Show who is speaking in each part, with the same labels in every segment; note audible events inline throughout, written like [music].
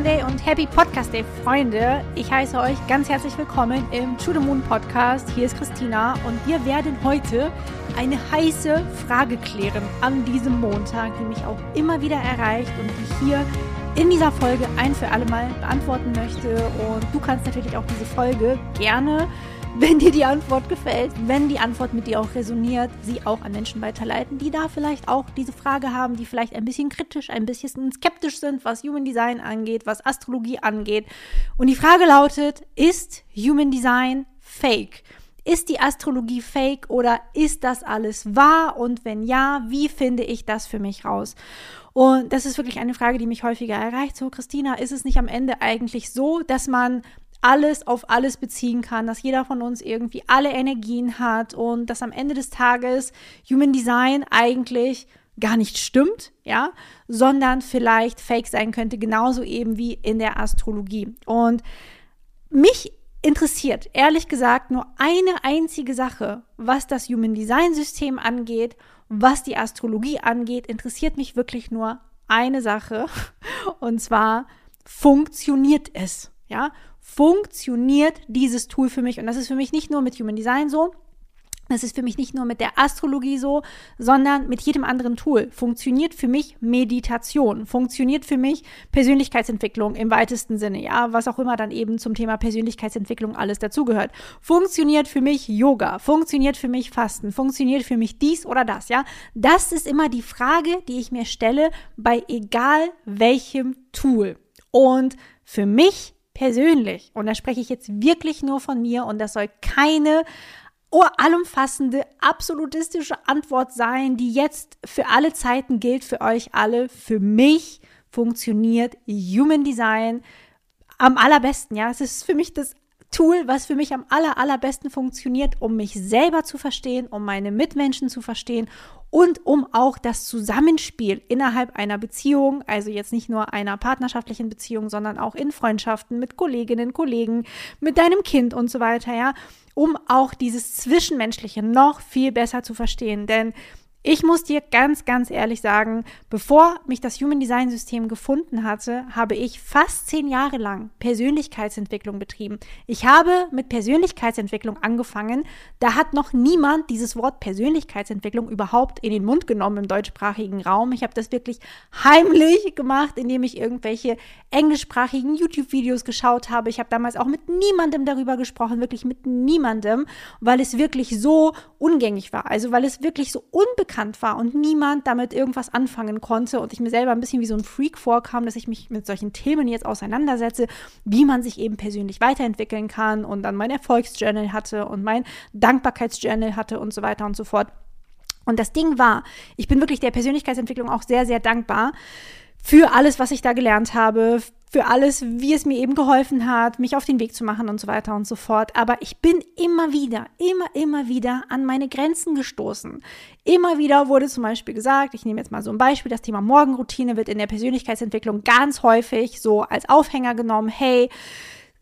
Speaker 1: Monday und Happy Podcast Day, Freunde. Ich heiße euch ganz herzlich willkommen im To the Moon Podcast. Hier ist Christina und wir werden heute eine heiße Frage klären an diesem Montag, die mich auch immer wieder erreicht und die ich hier in dieser Folge ein für alle Mal beantworten möchte. Und du kannst natürlich auch diese Folge gerne wenn dir die Antwort gefällt, wenn die Antwort mit dir auch resoniert, sie auch an Menschen weiterleiten, die da vielleicht auch diese Frage haben, die vielleicht ein bisschen kritisch, ein bisschen skeptisch sind, was Human Design angeht, was Astrologie angeht. Und die Frage lautet, ist Human Design fake? Ist die Astrologie fake oder ist das alles wahr? Und wenn ja, wie finde ich das für mich raus? Und das ist wirklich eine Frage, die mich häufiger erreicht. So, Christina, ist es nicht am Ende eigentlich so, dass man alles auf alles beziehen kann, dass jeder von uns irgendwie alle Energien hat und dass am Ende des Tages Human Design eigentlich gar nicht stimmt, ja, sondern vielleicht fake sein könnte, genauso eben wie in der Astrologie. Und mich interessiert, ehrlich gesagt, nur eine einzige Sache, was das Human Design System angeht, was die Astrologie angeht, interessiert mich wirklich nur eine Sache. [laughs] Und zwar, funktioniert es? Ja, funktioniert dieses Tool für mich. Und das ist für mich nicht nur mit Human Design so, das ist für mich nicht nur mit der Astrologie so, sondern mit jedem anderen Tool. Funktioniert für mich Meditation, funktioniert für mich Persönlichkeitsentwicklung im weitesten Sinne, ja, was auch immer dann eben zum Thema Persönlichkeitsentwicklung alles dazugehört. Funktioniert für mich Yoga, funktioniert für mich Fasten, funktioniert für mich dies oder das, ja. Das ist immer die Frage, die ich mir stelle bei egal welchem Tool. Und für mich persönlich, und da spreche ich jetzt wirklich nur von mir und das soll keine allumfassende, absolutistische Antwort sein, die jetzt für alle Zeiten gilt, für euch alle. Für mich funktioniert Human Design am allerbesten. Ja, es ist für mich das Tool, was für mich am aller, allerbesten funktioniert, um mich selber zu verstehen, um meine Mitmenschen zu verstehen und um auch das Zusammenspiel innerhalb einer Beziehung, also jetzt nicht nur einer partnerschaftlichen Beziehung, sondern auch in Freundschaften mit Kolleginnen, Kollegen, mit deinem Kind und so weiter, ja, um auch dieses Zwischenmenschliche noch viel besser zu verstehen. Denn ich muss dir ganz, ganz ehrlich sagen, bevor mich das Human Design System gefunden hatte, habe ich fast zehn Jahre lang Persönlichkeitsentwicklung betrieben. Ich habe mit Persönlichkeitsentwicklung angefangen. Da hat noch niemand dieses Wort Persönlichkeitsentwicklung überhaupt in den Mund genommen im deutschsprachigen Raum. Ich habe das wirklich heimlich gemacht, indem ich irgendwelche englischsprachigen YouTube-Videos geschaut habe. Ich habe damals auch mit niemandem darüber gesprochen, wirklich mit niemandem, weil es wirklich so ungängig war. Also weil es wirklich so unbekannt unbekannt war und niemand damit irgendwas anfangen konnte und ich mir selber ein bisschen wie so ein Freak vorkam, dass ich mich mit solchen Themen jetzt auseinandersetze, wie man sich eben persönlich weiterentwickeln kann und dann mein Erfolgsjournal hatte und mein Dankbarkeitsjournal hatte und so weiter und so fort. Und das Ding war, ich bin wirklich der Persönlichkeitsentwicklung auch sehr, sehr dankbar für alles, was ich da gelernt habe, für alles, wie es mir eben geholfen hat, mich auf den Weg zu machen und so weiter und so fort. Aber ich bin immer wieder, immer, immer wieder an meine Grenzen gestoßen. Immer wieder wurde zum Beispiel gesagt, ich nehme jetzt mal so ein Beispiel, das Thema Morgenroutine wird in der Persönlichkeitsentwicklung ganz häufig so als Aufhänger genommen. Hey,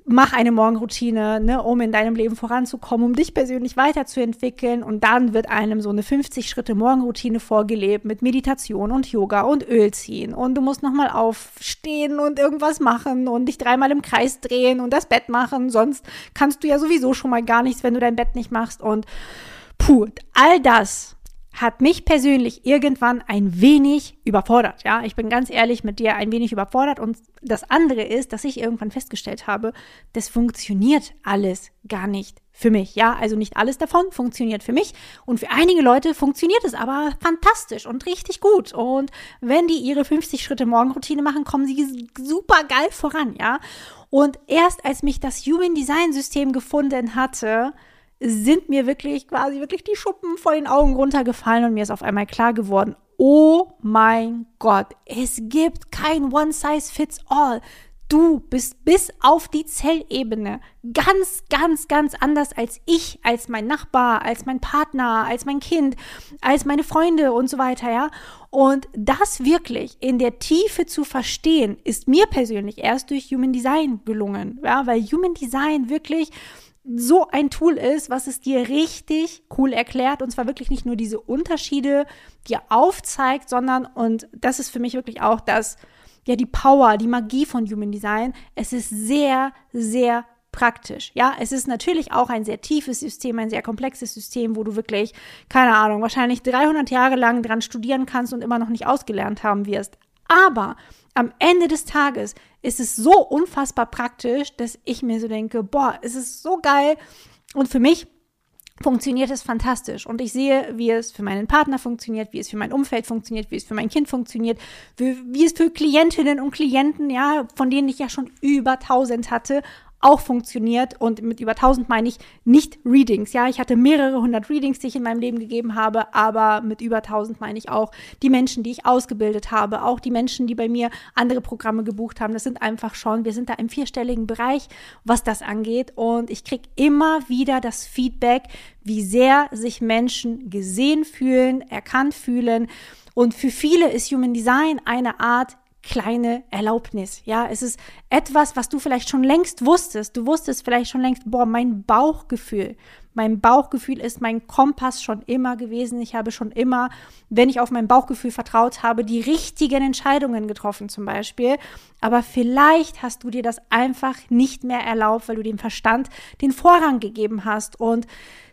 Speaker 1: mach eine Morgenroutine, ne, um in deinem Leben voranzukommen, um dich persönlich weiterzuentwickeln. Und dann wird einem so eine 50 Schritte Morgenroutine vorgelebt mit Meditation und Yoga und Öl ziehen. Und du musst nochmal aufstehen und irgendwas machen und dich dreimal im Kreis drehen und das Bett machen. Sonst kannst du ja sowieso schon mal gar nichts, wenn du dein Bett nicht machst. Und puh, all das hat mich persönlich irgendwann ein wenig überfordert. Ja, ich bin ganz ehrlich mit dir ein wenig überfordert. Und das andere ist, dass ich irgendwann festgestellt habe, das funktioniert alles gar nicht für mich. Ja, also nicht alles davon funktioniert für mich. Und für einige Leute funktioniert es aber fantastisch und richtig gut. Und wenn die ihre 50 Schritte Morgenroutine machen, kommen sie super geil voran. Ja, und erst als mich das Human Design System gefunden hatte, sind mir wirklich quasi wirklich die Schuppen vor den Augen runtergefallen und mir ist auf einmal klar geworden, oh mein Gott, es gibt kein One Size Fits All. Du bist bis auf die Zellebene ganz, ganz, ganz anders als ich, als mein Nachbar, als mein Partner, als mein Kind, als meine Freunde und so weiter, ja. Und das wirklich in der Tiefe zu verstehen, ist mir persönlich erst durch Human Design gelungen, ja, weil Human Design wirklich so ein Tool ist, was es dir richtig cool erklärt und zwar wirklich nicht nur diese Unterschiede dir aufzeigt, sondern und das ist für mich wirklich auch das ja die Power, die Magie von Human Design. Es ist sehr, sehr praktisch. Ja, es ist natürlich auch ein sehr tiefes System, ein sehr komplexes System, wo du wirklich, keine Ahnung, wahrscheinlich 300 Jahre lang dran studieren kannst und immer noch nicht ausgelernt haben wirst. Aber am Ende des Tages ist es so unfassbar praktisch, dass ich mir so denke, boah, es ist so geil. Und für mich funktioniert es fantastisch. Und ich sehe, wie es für meinen Partner funktioniert, wie es für mein Umfeld funktioniert, wie es für mein Kind funktioniert, wie, wie es für Klientinnen und Klienten, ja, von denen ich ja schon über tausend hatte, auch funktioniert. Und mit über 1000 meine ich nicht Readings. Ja, ich hatte mehrere hundert Readings, die ich in meinem Leben gegeben habe, aber mit über 1000 meine ich auch die Menschen, die ich ausgebildet habe, auch die Menschen, die bei mir andere Programme gebucht haben. Das sind einfach schon, wir sind da im vierstelligen Bereich, was das angeht. Und ich kriege immer wieder das Feedback, wie sehr sich Menschen gesehen fühlen, erkannt fühlen. Und für viele ist Human Design eine Art kleine Erlaubnis. Ja, es ist etwas, was du vielleicht schon längst wusstest. Du wusstest vielleicht schon längst, boah, mein Bauchgefühl. Mein Bauchgefühl ist mein Kompass schon immer gewesen. Ich habe schon immer, wenn ich auf mein Bauchgefühl vertraut habe, die richtigen Entscheidungen getroffen zum Beispiel. Aber vielleicht hast du dir das einfach nicht mehr erlaubt, weil du dem Verstand den Vorrang gegeben hast. Und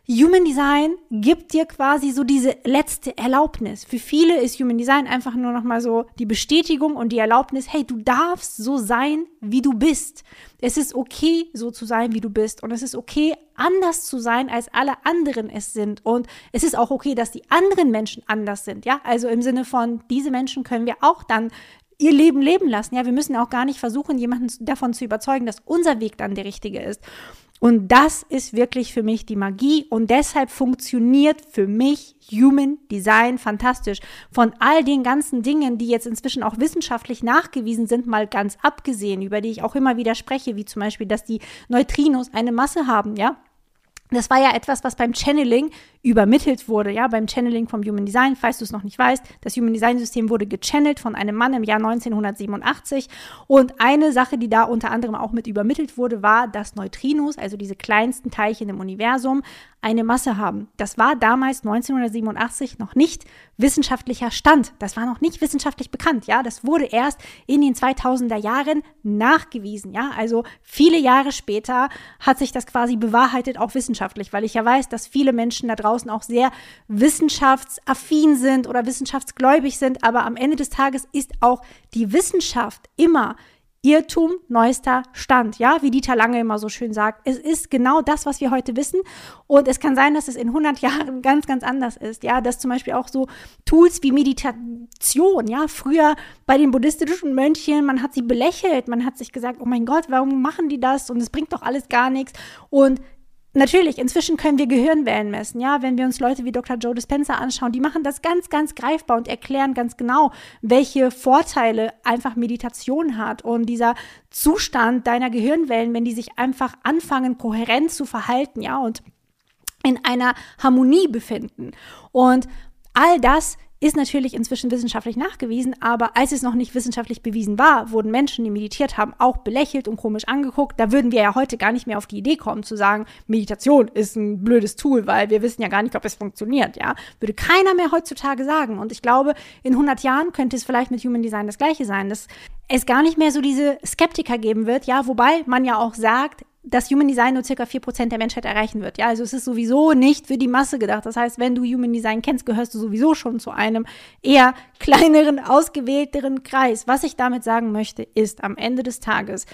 Speaker 1: Human Design gibt dir quasi so diese letzte Erlaubnis. Für viele ist Human Design einfach nur noch mal so die Bestätigung und die Erlaubnis, hey, du darfst so sein, wie du bist. Es ist okay, so zu sein, wie du bist. Und es ist okay, anders zu sein, als alle anderen es sind. Und es ist auch okay, dass die anderen Menschen anders sind. Ja, also im Sinne von, diese Menschen können wir auch dann ihr Leben leben lassen. Ja, wir müssen auch gar nicht versuchen, jemanden davon zu überzeugen, dass unser Weg dann der richtige ist. Und das ist wirklich für mich die Magie und deshalb funktioniert für mich Human Design fantastisch. Von all den ganzen Dingen, die jetzt inzwischen auch wissenschaftlich nachgewiesen sind, mal ganz abgesehen, über die ich auch immer wieder spreche, wie zum Beispiel, dass die Neutrinos eine Masse haben, ja. Das war ja etwas, was beim Channeling übermittelt wurde, ja, beim Channeling vom Human Design, falls du es noch nicht weißt. Das Human Design System wurde gechannelt von einem Mann im Jahr 1987 und eine Sache, die da unter anderem auch mit übermittelt wurde, war, dass Neutrinos, also diese kleinsten Teilchen im Universum, eine Masse haben. Das war damals 1987 noch nicht wissenschaftlicher Stand. Das war noch nicht wissenschaftlich bekannt, ja. Das wurde erst in den 2000er Jahren nachgewiesen, ja. Also viele Jahre später hat sich das quasi bewahrheitet, auch wissenschaftlich, weil ich ja weiß, dass viele Menschen da draußen auch sehr wissenschaftsaffin sind oder wissenschaftsgläubig sind. Aber am Ende des Tages ist auch die Wissenschaft immer Irrtum, neuester Stand. Ja, wie Dieter Lange immer so schön sagt. Es ist genau das, was wir heute wissen. Und es kann sein, dass es in 100 Jahren ganz, ganz anders ist. Ja, dass zum Beispiel auch so Tools wie Meditation, ja, früher bei den buddhistischen Mönchen, man hat sie belächelt, man hat sich gesagt, oh mein Gott, warum machen die das? Und es bringt doch alles gar nichts. Und Natürlich, inzwischen können wir Gehirnwellen messen, ja, wenn wir uns Leute wie Dr. Joe Dispenza anschauen, die machen das ganz, ganz greifbar und erklären ganz genau, welche Vorteile einfach Meditation hat und dieser Zustand deiner Gehirnwellen, wenn die sich einfach anfangen, kohärent zu verhalten, ja, und in einer Harmonie befinden. Und all das ist natürlich inzwischen wissenschaftlich nachgewiesen, aber als es noch nicht wissenschaftlich bewiesen war, wurden Menschen, die meditiert haben, auch belächelt und komisch angeguckt. Da würden wir ja heute gar nicht mehr auf die Idee kommen zu sagen, Meditation ist ein blödes Tool, weil wir wissen ja gar nicht, ob es funktioniert, ja. Würde keiner mehr heutzutage sagen. Und ich glaube, in 100 Jahren könnte es vielleicht mit Human Design das Gleiche sein, dass es gar nicht mehr so diese Skeptiker geben wird, ja, wobei man ja auch sagt, dass Human Design nur circa 4% der Menschheit erreichen wird. Ja, also es ist sowieso nicht für die Masse gedacht. Das heißt, wenn du Human Design kennst, gehörst du sowieso schon zu einem eher kleineren, ausgewählteren Kreis. Was ich damit sagen möchte, ist am Ende des Tages,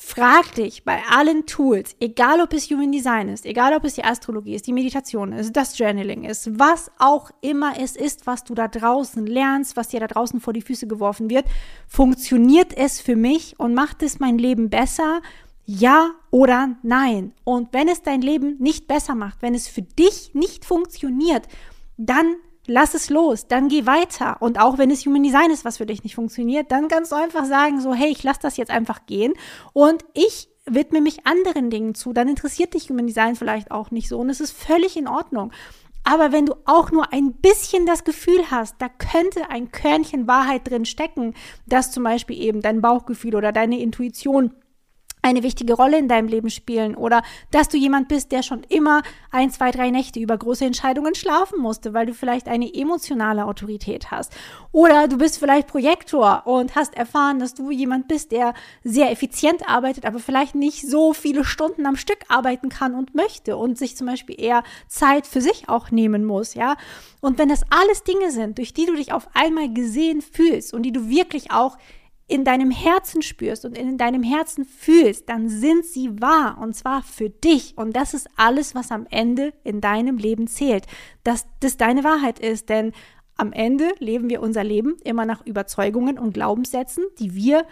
Speaker 1: frag dich bei allen Tools, egal ob es Human Design ist, egal ob es die Astrologie ist, die Meditation ist, das Journaling ist, was auch immer es ist, was du da draußen lernst, was dir da draußen vor die Füße geworfen wird, funktioniert es für mich und macht es mein Leben besser? Ja oder nein. Und wenn es dein Leben nicht besser macht, wenn es für dich nicht funktioniert, dann lass es los, dann geh weiter. Und auch wenn es Human Design ist, was für dich nicht funktioniert, dann kannst du einfach sagen, so, hey, ich lasse das jetzt einfach gehen und ich widme mich anderen Dingen zu. Dann interessiert dich Human Design vielleicht auch nicht so und es ist völlig in Ordnung. Aber wenn du auch nur ein bisschen das Gefühl hast, da könnte ein Körnchen Wahrheit drin stecken, dass zum Beispiel eben dein Bauchgefühl oder deine Intuition eine wichtige Rolle in deinem Leben spielen oder dass du jemand bist, der schon immer ein, zwei, drei Nächte über große Entscheidungen schlafen musste, weil du vielleicht eine emotionale Autorität hast. Oder du bist vielleicht Projektor und hast erfahren, dass du jemand bist, der sehr effizient arbeitet, aber vielleicht nicht so viele Stunden am Stück arbeiten kann und möchte und sich zum Beispiel eher Zeit für sich auch nehmen muss, ja. Und wenn das alles Dinge sind, durch die du dich auf einmal gesehen fühlst und die du wirklich auch in deinem Herzen spürst und in deinem Herzen fühlst, dann sind sie wahr und zwar für dich. Und das ist alles, was am Ende in deinem Leben zählt, dass das deine Wahrheit ist. Denn am Ende leben wir unser Leben immer nach Überzeugungen und Glaubenssätzen, die wir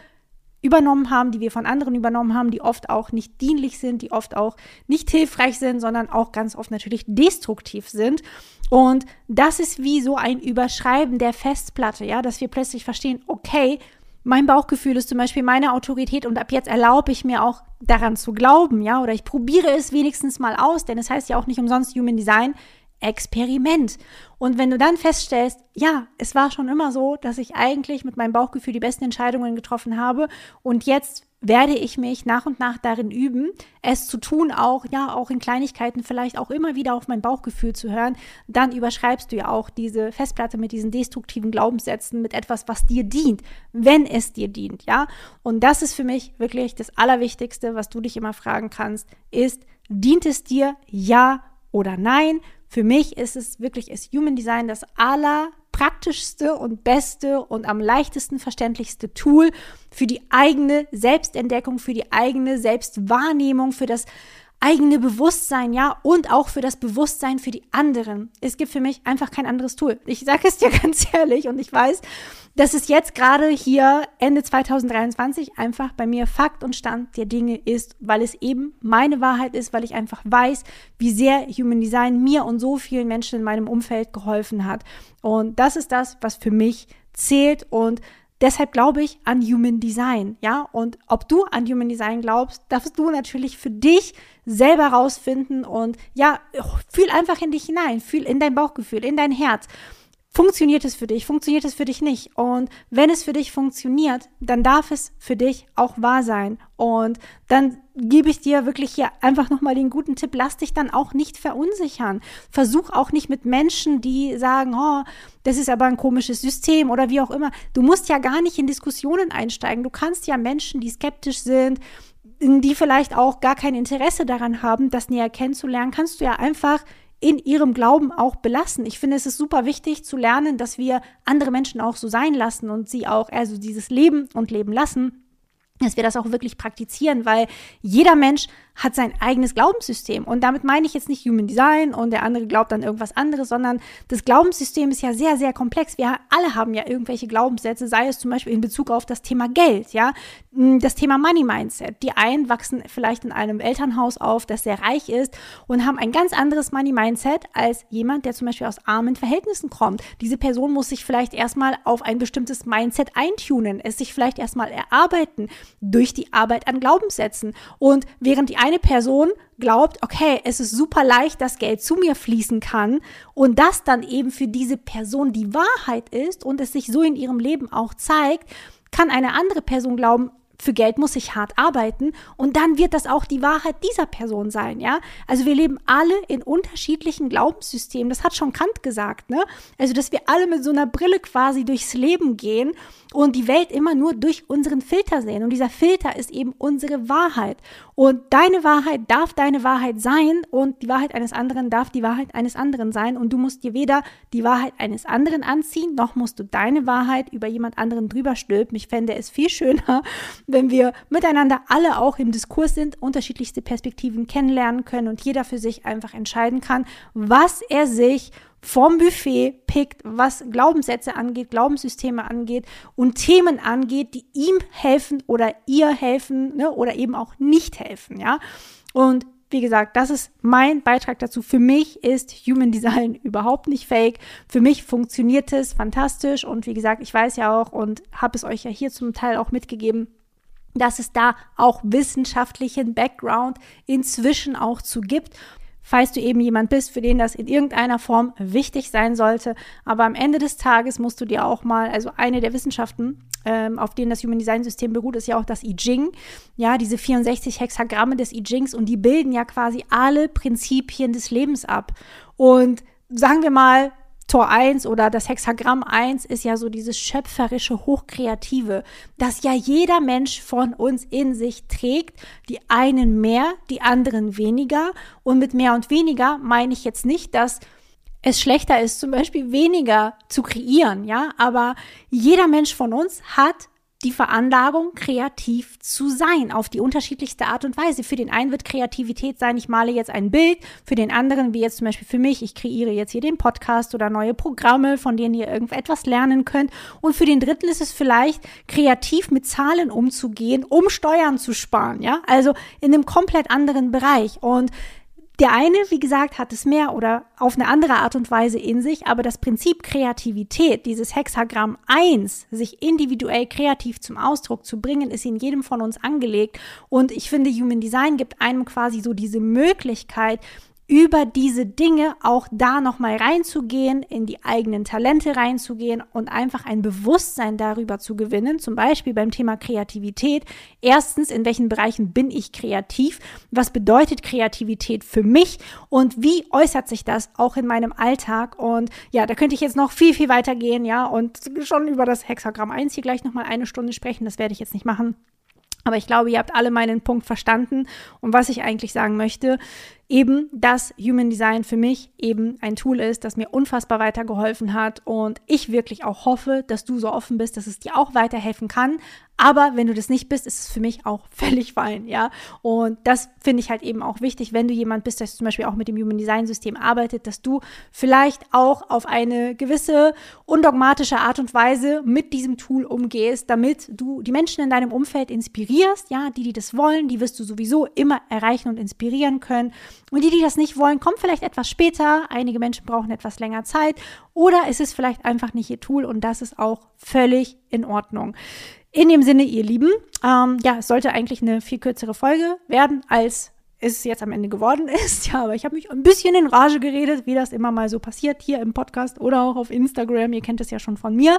Speaker 1: übernommen haben, die wir von anderen übernommen haben, die oft auch nicht dienlich sind, die oft auch nicht hilfreich sind, sondern auch ganz oft natürlich destruktiv sind. Und das ist wie so ein Überschreiben der Festplatte, ja, dass wir plötzlich verstehen, okay, mein Bauchgefühl ist zum Beispiel meine Autorität und ab jetzt erlaube ich mir auch daran zu glauben, ja, oder ich probiere es wenigstens mal aus, denn es heißt ja auch nicht umsonst Human Design, Experiment. Und wenn du dann feststellst, ja, es war schon immer so, dass ich eigentlich mit meinem Bauchgefühl die besten Entscheidungen getroffen habe und jetzt werde ich mich nach und nach darin üben, es zu tun, auch, ja, auch in Kleinigkeiten vielleicht auch immer wieder auf mein Bauchgefühl zu hören, dann überschreibst du ja auch diese Festplatte mit diesen destruktiven Glaubenssätzen mit etwas, was dir dient, wenn es dir dient, ja. Und das ist für mich wirklich das Allerwichtigste, was du dich immer fragen kannst, ist, dient es dir, ja oder nein? Für mich ist es wirklich, ist Human Design das aller praktischste und beste und am leichtesten verständlichste Tool für die eigene Selbstentdeckung, für die eigene Selbstwahrnehmung, für das eigene Bewusstsein, ja, und auch für das Bewusstsein für die anderen. Es gibt für mich einfach kein anderes Tool. Ich sage es dir [laughs] ganz ehrlich und ich weiß, dass es jetzt gerade hier Ende 2023 einfach bei mir Fakt und Stand der Dinge ist, weil es eben meine Wahrheit ist, weil ich einfach weiß, wie sehr Human Design mir und so vielen Menschen in meinem Umfeld geholfen hat. Und das ist das, was für mich zählt und Deshalb glaube ich an Human Design, ja. Und ob du an Human Design glaubst, darfst du natürlich für dich selber rausfinden und ja, fühl einfach in dich hinein, fühl in dein Bauchgefühl, in dein Herz. Funktioniert es für dich? Funktioniert es für dich nicht? Und wenn es für dich funktioniert, dann darf es für dich auch wahr sein. Und dann gebe ich dir wirklich hier einfach nochmal den guten Tipp, lass dich dann auch nicht verunsichern. Versuch auch nicht mit Menschen, die sagen, oh, das ist aber ein komisches System oder wie auch immer. Du musst ja gar nicht in Diskussionen einsteigen. Du kannst ja Menschen, die skeptisch sind, die vielleicht auch gar kein Interesse daran haben, das näher kennenzulernen, kannst du ja einfach in ihrem Glauben auch belassen. Ich finde, es ist super wichtig zu lernen, dass wir andere Menschen auch so sein lassen und sie auch, also dieses Leben und Leben lassen dass wir das auch wirklich praktizieren, weil jeder Mensch hat sein eigenes Glaubenssystem. Und damit meine ich jetzt nicht Human Design und der andere glaubt an irgendwas anderes, sondern das Glaubenssystem ist ja sehr, sehr komplex. Wir alle haben ja irgendwelche Glaubenssätze, sei es zum Beispiel in Bezug auf das Thema Geld, ja, das Thema Money Mindset. Die einen wachsen vielleicht in einem Elternhaus auf, das sehr reich ist und haben ein ganz anderes Money Mindset als jemand, der zum Beispiel aus armen Verhältnissen kommt. Diese Person muss sich vielleicht erstmal auf ein bestimmtes Mindset eintunen, es sich vielleicht erstmal erarbeiten durch die Arbeit an Glaubenssätzen. Und während die eine Person glaubt, okay, es ist super leicht, dass Geld zu mir fließen kann und das dann eben für diese Person die Wahrheit ist und es sich so in ihrem Leben auch zeigt, kann eine andere Person glauben, für Geld muss ich hart arbeiten und dann wird das auch die Wahrheit dieser Person sein, ja? Also wir leben alle in unterschiedlichen Glaubenssystemen. Das hat schon Kant gesagt, ne? Also dass wir alle mit so einer Brille quasi durchs Leben gehen und die Welt immer nur durch unseren Filter sehen und dieser Filter ist eben unsere Wahrheit. Und deine Wahrheit darf deine Wahrheit sein und die Wahrheit eines anderen darf die Wahrheit eines anderen sein und du musst dir weder die Wahrheit eines anderen anziehen, noch musst du deine Wahrheit über jemand anderen drüber stülpen. Ich fände es viel schöner, [laughs] wenn wir miteinander alle auch im Diskurs sind, unterschiedlichste Perspektiven kennenlernen können und jeder für sich einfach entscheiden kann, was er sich vom Buffet pickt, was Glaubenssätze angeht, Glaubenssysteme angeht und Themen angeht, die ihm helfen oder ihr helfen ne, oder eben auch nicht helfen, ja. Und wie gesagt, das ist mein Beitrag dazu. Für mich ist Human Design [laughs] überhaupt nicht fake. Für mich funktioniert es fantastisch und wie gesagt, ich weiß ja auch und habe es euch ja hier zum Teil auch mitgegeben, dass es da auch wissenschaftlichen Background inzwischen auch zu gibt. Falls du eben jemand bist, für den das in irgendeiner Form wichtig sein sollte. Aber am Ende des Tages musst du dir auch mal, also eine der Wissenschaften, ähm, auf denen das Human Design System beruht, ist ja auch das I Ching. Ja, diese 64 Hexagramme des I Chings und die bilden ja quasi alle Prinzipien des Lebens ab. Und sagen wir mal, Tor 1 oder das Hexagramm 1 ist ja so dieses schöpferische, hochkreative, das ja jeder Mensch von uns in sich trägt. Die einen mehr, die anderen weniger. Und mit mehr und weniger meine ich jetzt nicht, dass es schlechter ist, zum Beispiel weniger zu kreieren, ja. Aber jeder Mensch von uns hat die Veranlagung, kreativ zu sein, auf die unterschiedlichste Art und Weise. Für den einen wird Kreativität sein, ich male jetzt ein Bild, für den anderen, wie jetzt zum Beispiel für mich, ich kreiere jetzt hier den Podcast oder neue Programme, von denen ihr irgendetwas lernen könnt. Und für den dritten ist es vielleicht, kreativ mit Zahlen umzugehen, um Steuern zu sparen, ja, also in einem komplett anderen Bereich. Und der eine, wie gesagt, hat es mehr oder auf eine andere Art und Weise in sich, aber das Prinzip Kreativität, dieses Hexagramm 1, sich individuell kreativ zum Ausdruck zu bringen, ist in jedem von uns angelegt. Und ich finde, Human Design gibt einem quasi so diese Möglichkeit, über diese Dinge auch da nochmal reinzugehen, in die eigenen Talente reinzugehen und einfach ein Bewusstsein darüber zu gewinnen, zum Beispiel beim Thema Kreativität. Erstens, in welchen Bereichen bin ich kreativ? Was bedeutet Kreativität für mich? Und wie äußert sich das auch in meinem Alltag? Und ja, da könnte ich jetzt noch viel, viel weiter gehen, ja, und schon über das Hexagramm 1 hier gleich nochmal eine Stunde sprechen. Das werde ich jetzt nicht machen. Aber ich glaube, ihr habt alle meinen Punkt verstanden. Und was ich eigentlich sagen möchte, eben, dass Human Design für mich eben ein Tool ist, das mir unfassbar weitergeholfen hat und ich wirklich auch hoffe, dass du so offen bist, dass es dir auch weiterhelfen kann. Aber wenn du das nicht bist, ist es für mich auch [laughs] völlig fein, ja. Und das finde ich halt eben auch wichtig, wenn du jemand bist, der zum Beispiel auch mit dem Human Design System arbeitet, dass du vielleicht auch auf eine gewisse undogmatische Art und Weise mit diesem Tool umgehst, damit du die Menschen in deinem Umfeld inspirierst, ja, die, die das wollen, die wirst du sowieso immer erreichen und inspirieren können. Und die, die das nicht wollen, kommen vielleicht etwas später. Einige Menschen brauchen etwas länger Zeit. Oder es ist vielleicht einfach nicht ihr Tool und das ist auch völlig in Ordnung. In dem Sinne, ihr Lieben, ähm, ja, es sollte eigentlich eine viel kürzere Folge werden als es jetzt am Ende geworden ist. [laughs] Ja, aber ich habe mich ein bisschen in Rage geredet, wie das immer mal so passiert hier im Podcast oder auch auf Instagram. Ihr kennt es ja schon von mir.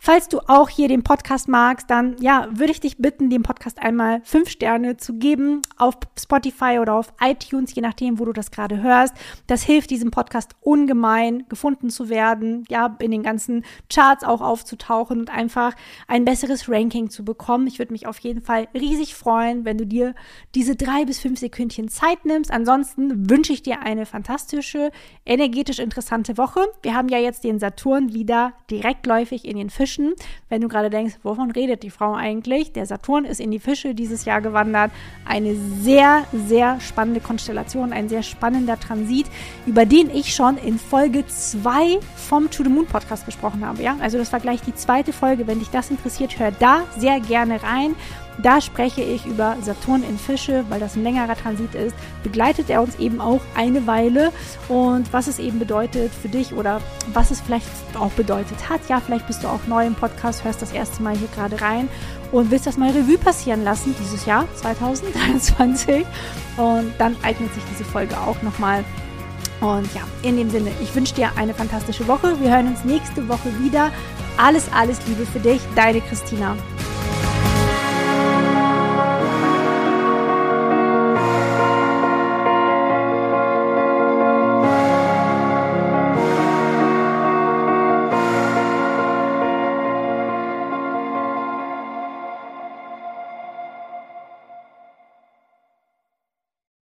Speaker 1: Falls du auch hier den Podcast magst, dann ja, würde ich dich bitten, dem Podcast einmal fünf Sterne zu geben auf Spotify oder auf iTunes, je nachdem, wo du das gerade hörst. Das hilft diesem Podcast ungemein, gefunden zu werden, ja, in den ganzen Charts auch aufzutauchen und einfach ein besseres Ranking zu bekommen. Ich würde mich auf jeden Fall riesig freuen, wenn du dir diese drei bis fünf Sekunden Minütchen Zeit nimmst. Ansonsten wünsche ich dir eine fantastische, energetisch interessante Woche. Wir haben ja jetzt den Saturn wieder direktläufig in den Fischen. Wenn du gerade denkst, wovon redet die Frau eigentlich? Der Saturn ist in die Fische dieses Jahr gewandert. Eine sehr, sehr spannende Konstellation, ein sehr spannender Transit, über den ich schon in Folge 2 vom To the Moon Podcast gesprochen habe. Ja? Also das war gleich die zweite Folge. Wenn dich das interessiert, hör da sehr gerne rein. Da spreche ich über Saturn in Fische, weil das ein längerer Transit ist. Begleitet er uns eben auch eine Weile und was es eben bedeutet für dich oder was es vielleicht auch bedeutet hat. Ja, vielleicht bist du auch neu im Podcast, hörst das erste Mal hier gerade rein und willst das mal Revue passieren lassen dieses Jahr 2023. Und dann eignet sich diese Folge auch nochmal. Und ja, in dem Sinne, ich wünsche dir eine fantastische Woche. Wir hören uns nächste Woche wieder. Alles, alles Liebe für dich, deine Christina.